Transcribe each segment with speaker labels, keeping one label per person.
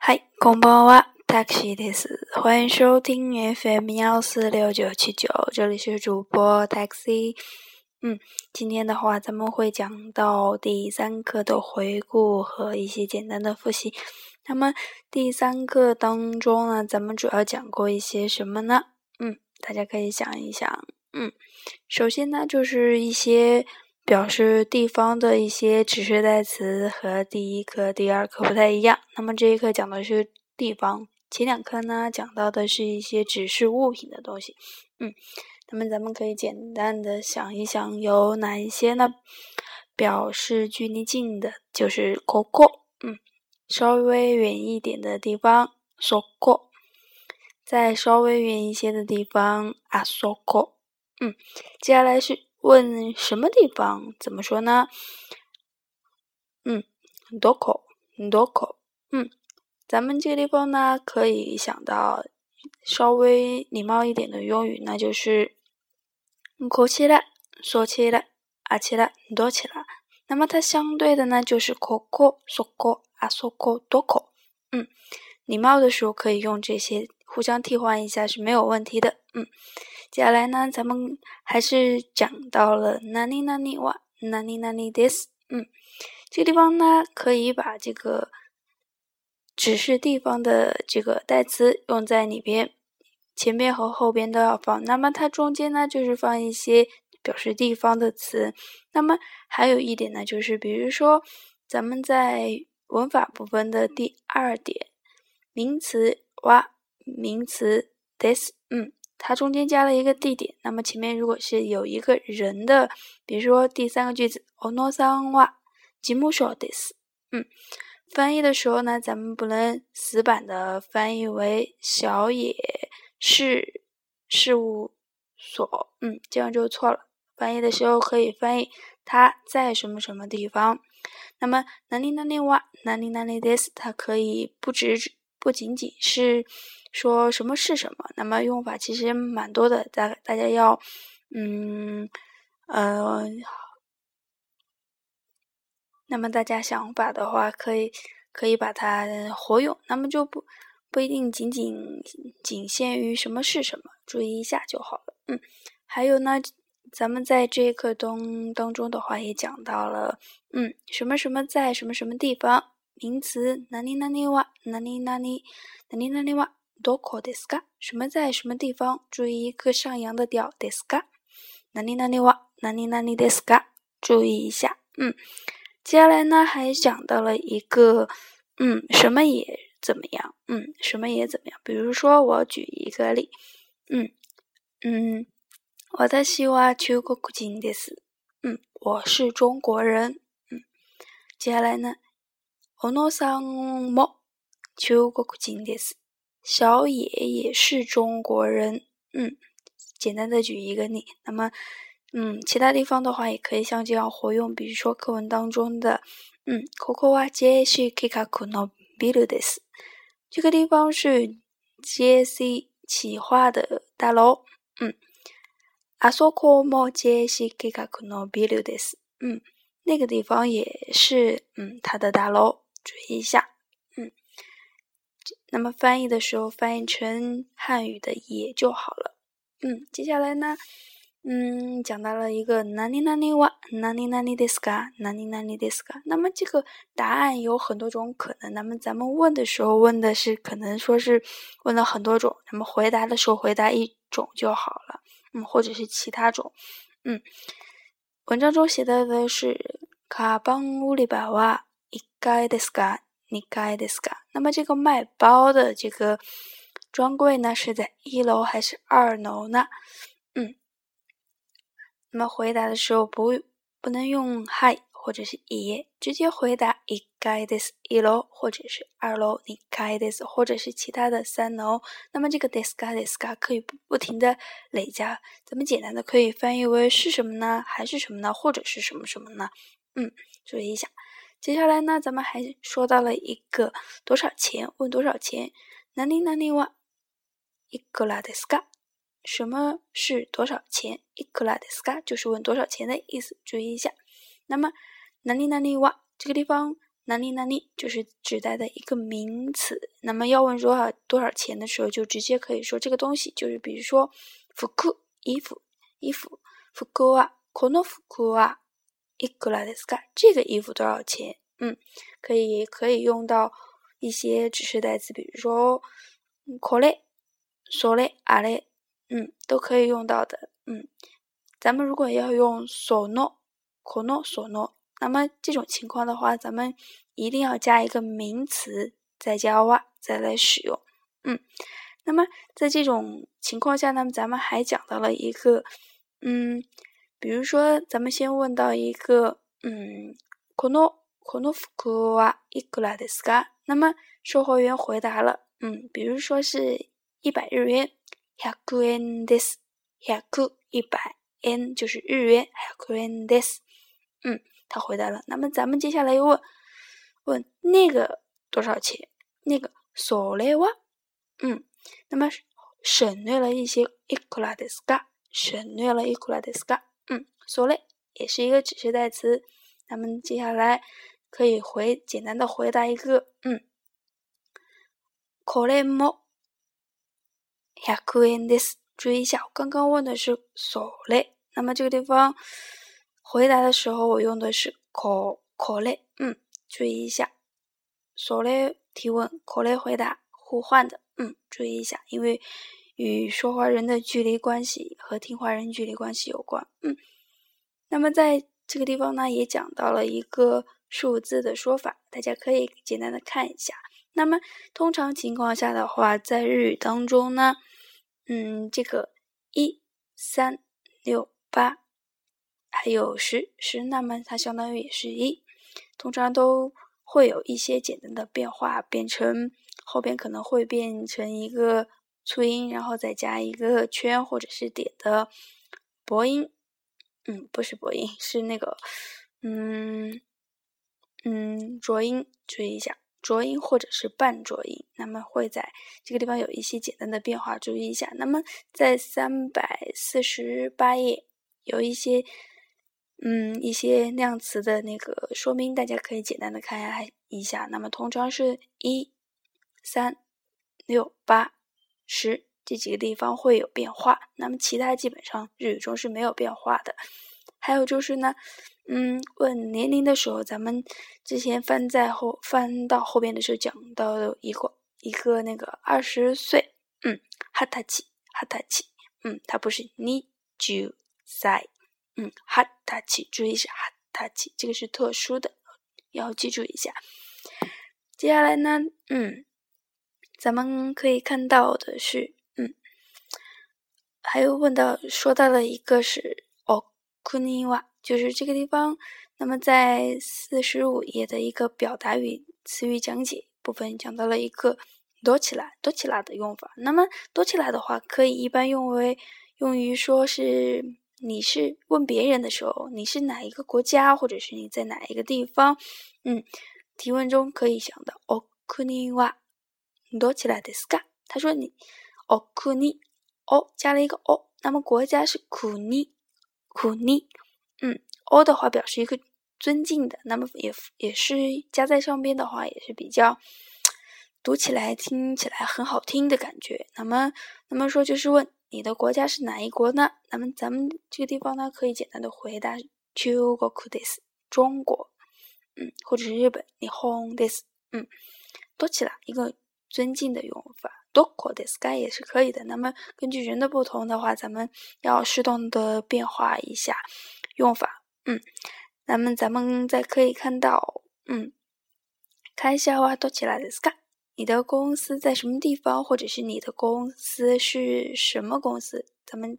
Speaker 1: 嗨，こんばんは、タクシーです。欢迎收听 FM 幺四六九七九，这里是主播 Taxi。嗯，今天的话，咱们会讲到第三课的回顾和一些简单的复习。那么第三课当中呢，咱们主要讲过一些什么呢？嗯，大家可以想一想。嗯，首先呢，就是一些。 表示地方的一些指示代词和第一课、第二课不太一样。那么这一课讲的是地方，前两课呢讲到的是一些指示物品的东西。嗯，那么咱们可以简单的想一想，有哪一些呢？表示距离近的就是“ o 过”，嗯，稍微远一点的地方“ s o 过”，再稍微远一些的地方“ s 索过”。嗯，接下来是。问什么地方？怎么说呢？嗯，多口，多口。嗯，咱们这个地方呢，可以想到稍微礼貌一点的用语，那就是口起来，说起来，啊起来，多起来。那么它相对的呢，就是口口，说口，啊说口，多口。嗯，礼貌的时候可以用这些，互相替换一下是没有问题的。嗯。接下来呢，咱们还是讲到了哪里哪里哇，哪里哪里 this，嗯，这个地方呢，可以把这个指示地方的这个代词用在里边，前边和后边都要放。那么它中间呢，就是放一些表示地方的词。那么还有一点呢，就是比如说咱们在文法部分的第二点，名词哇，名词 this，嗯。它中间加了一个地点，那么前面如果是有一个人的，比如说第三个句子，ono san wa jimu s h o d s 嗯，翻译的时候呢，咱们不能死板的翻译为小野事事务所，嗯，这样就错了。翻译的时候可以翻译他在什么什么地方。那么哪里哪里哇，哪里哪里 this，它可以不只不仅仅是。说什么是什么？那么用法其实蛮多的，大大家要，嗯，呃，那么大家想法的话，可以可以把它活用，那么就不不一定仅仅仅限于什么是什么，注意一下就好了。嗯，还有呢，咱们在这一课当当中的话也讲到了，嗯，什么什么在什么什么地方，名词哪里哪里哇，哪里哪里哪里哪里哇。どこですか？什么在什么地方？注意一个上扬的调。ですか？哪里哪里哇？哪里哪里ですか？注意一下。嗯，接下来呢，还讲到了一个，嗯，什么也怎么样？嗯，什么也怎么样？比如说，我举一个例。嗯嗯，私は中国人です。嗯，我是中国人。嗯，接下来呢， 小野さんも中国人です。小野也是中国人，嗯，简单的举一个例，那么，嗯，其他地方的话也可以像这样活用，比如说课文当中的，嗯，ここは JC 企画のビルです，这个地方是 JC 企划的大楼，嗯，あそこも JC 企画のビルです，嗯，那个地方也是，嗯，它的大楼， 注意一下。那么翻译的时候翻译成汉语的也就好了。嗯，接下来呢，嗯，讲到了一个哪里哪里哇，哪里哪里ですか，哪里哪里ですか。那么这个答案有很多种可能。那么咱们问的时候问的是可能说是问了很多种，那么回答的时候回答一种就好了。嗯，或者是其他种。嗯，文章中写到的是卡邦乌里巴哇 一階ですか。你该的是嘎。那么这个卖包的这个专柜呢，是在一楼还是二楼呢？嗯，那么回答的时候不不能用嗨或者是也，直接回答一该的是一楼或者是二楼，你该的是或者是其他的三楼。那么这个 des 嘎 des 嘎可以不不停的累加，咱们简单的可以翻译为是什么呢？还是什么呢？或者是什么什么呢？嗯，注意一下。 接下来呢，咱们还说到了一个多少钱？问多少钱？哪里哪里哇？いくらですか？什么是多少钱？いくらですか？就是问多少钱的意思，注意一下。那么哪里哪里哇？这个地方 哪里哪里就是指代的一个名词。那么要问多少多少钱的时候，就直接可以说这个东西就是，比如说服裤衣服衣服服裤啊，この服は いくらですか？这个衣服多少钱？嗯，可以可以用到一些指示代词，比如说これ、それ、あれ，嗯，都可以用到的。嗯，咱们如果要用その、この、その。那么这种情况的话，咱们一定要加一个名词，再加哇，再来使用。嗯，那么在这种情况下呢，咱们还讲到了一个，嗯， 比如说咱们先问到一个，嗯，このこの服はいくらですか？那么售货员回答了，嗯，比如说是一百日元，百円です，百一百円就是日元，百円です，嗯。他回答了，那么咱们接下来又问问那个多少钱？那个索雷瓦，嗯，那么省略了一些伊库拉德斯卡，省略了伊库拉德斯卡， 嗯，索雷也是一个指示代词。咱们接下来可以回简单的回答一个，嗯，これも百円です。注意一下，我刚刚问的是索雷，那么这个地方。回答的时候，我用的是可可类，嗯，注意一下，所类提问，可类回答，互换的，嗯，注意一下，因为 与说话人的距离关系和听话人距离关系有关，嗯。那么在这个地方呢，也讲到了一个数字的说法，大家可以简单的看一下。那么通常情况下的话，在日语当中呢，嗯，这个一三六八。还有十十，那么它相当于也是一，通常都会有一些简单的变化，变成后边可能会变成一个促音，然后再加一个圈或者是点的薄音，嗯，不是薄音，是那个，嗯嗯，浊音，注意一下，浊音或者是半浊音，那么会在这个地方有一些简单的变化，注意一下。那么在三百四十八页有一些。嗯，一些量词的那个说明，大家可以简单的看一下。那么通常是一、三、六、八、十这几个地方会有变化，那么其他基本上日语中是没有变化的。还有就是呢，嗯，问年龄的时候，咱们之前翻在后翻到后边的时候讲到一个一个那个二十岁，嗯，哈塔奇哈塔奇，嗯，它不是你就在。嗯，哈塔奇，注意是哈塔奇，这个是特殊的，要记住一下。接下来呢，嗯，咱们可以看到的是，嗯，还有问到说到了一个是哦，库尼瓦，就是这个地方。那么在四十五页的一个表达语词语讲解部分，讲到了一个多起来多起来的用法。那么多起来的话，可以一般用为用于说是。你是问别人的时候，你是哪一个国家，或者是你在哪一个地方？嗯，提问中可以想到哦，库尼哇，多起来的是嘎。他说你哦，库尼哦，加了一个哦，那么国家是库尼，库尼。嗯，哦的话表示一个尊敬的，那么也也是加在上边的话，也是比较读起来、听起来很好听的感觉。那么，那么说就是问。你的国家是哪一国呢？那么咱们这个地方呢，可以简单的回答 “Chugokudis”，中国，嗯，或者是日本 “Nihondis”，嗯，多起来一个尊敬的用法 “Dokodis”，也是可以的。那么根据人的不同的话，咱们要适当的变化一下用法，嗯，那么咱们再可以看到，嗯，开销啊，多起来的是嘎。你的公司在什么地方，或者是你的公司是什么公司？咱们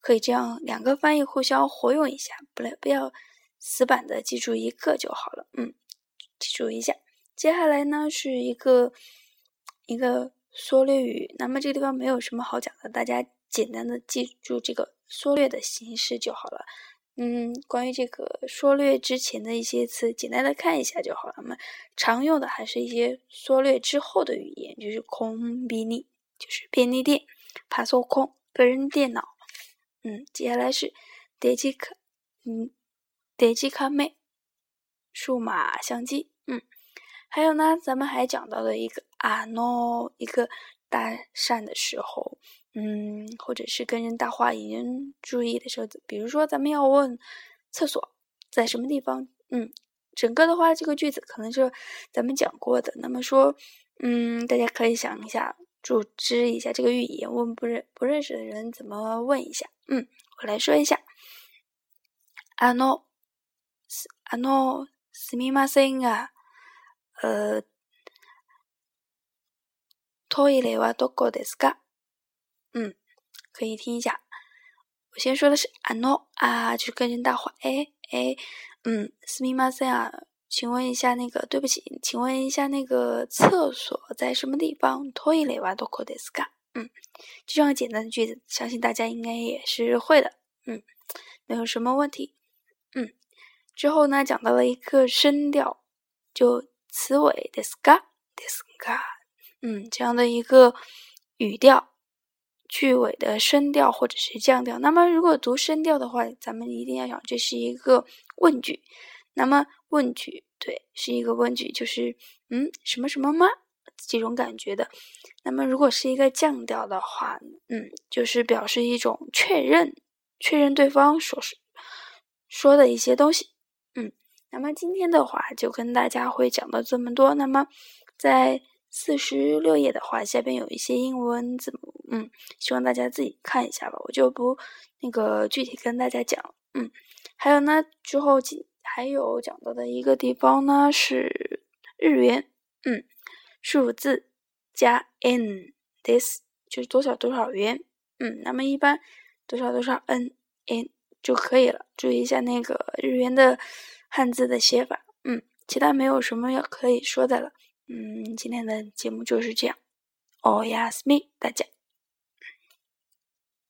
Speaker 1: 可以这样两个翻译互相活用一下，不不要死板的记住一个就好了。嗯，记住一下。接下来呢是一个一个缩略语，那么这个地方没有什么好讲的，大家简单的记住这个缩略的形式就好了。嗯，关于这个缩略之前的一些词，简单的看一下就好了。那么常用的还是一些缩略之后的语言，就是空比利，就是便利店，帕索空，个人电脑。嗯，接下来是德基卡，嗯，德基卡美，数码相机。嗯， 还有呢，咱们还讲到了一个啊喏，一个搭讪的时候，嗯，或者是跟人搭话引人注意的时候，比如说咱们要问厕所在什么地方，嗯，整个的话这个句子可能是咱们讲过的。那么说，嗯，大家可以想一下，组织一下这个语言，问不认不认识的人怎么问一下。嗯，我来说一下，あの、あの、すみませんが。 呃，トイレはどこですか？嗯，可以听一下。我先说的是あの啊，就是跟人搭话。哎哎，嗯，すみません啊，请问一下那个，对不起，请问一下那个厕所在什么地方？トイレはどこですか？嗯，这样简单的句子，相信大家应该也是会的。嗯，没有什么问题。嗯，之后呢，讲到了一个声调，就。 词尾的 ska d ska，嗯，这样的一个语调，句尾的声调或者是降调。那么，如果读声调的话，咱们一定要想，这是一个问句。那么，问句对，是一个问句，就是嗯，什么什么吗？这种感觉的。那么，如果是一个降调的话，嗯，就是表示一种确认，确认对方所说说的一些东西。嗯那么今天的话就跟大家会讲到这么多。那么在四十六页的话，下边有一些英文字母，嗯，希望大家自己看一下吧，我就不那个具体跟大家讲，嗯。还有呢，之后还有讲到的一个地方呢是日元，嗯，数字加 n，this 就是多少多少元，嗯，那么一般多少多少 n n 就可以了。注意一下那个日元的。汉字的写法，嗯，其他没有什么要可以说的了，嗯，今天的节目就是这样，哦呀，斯密，大家。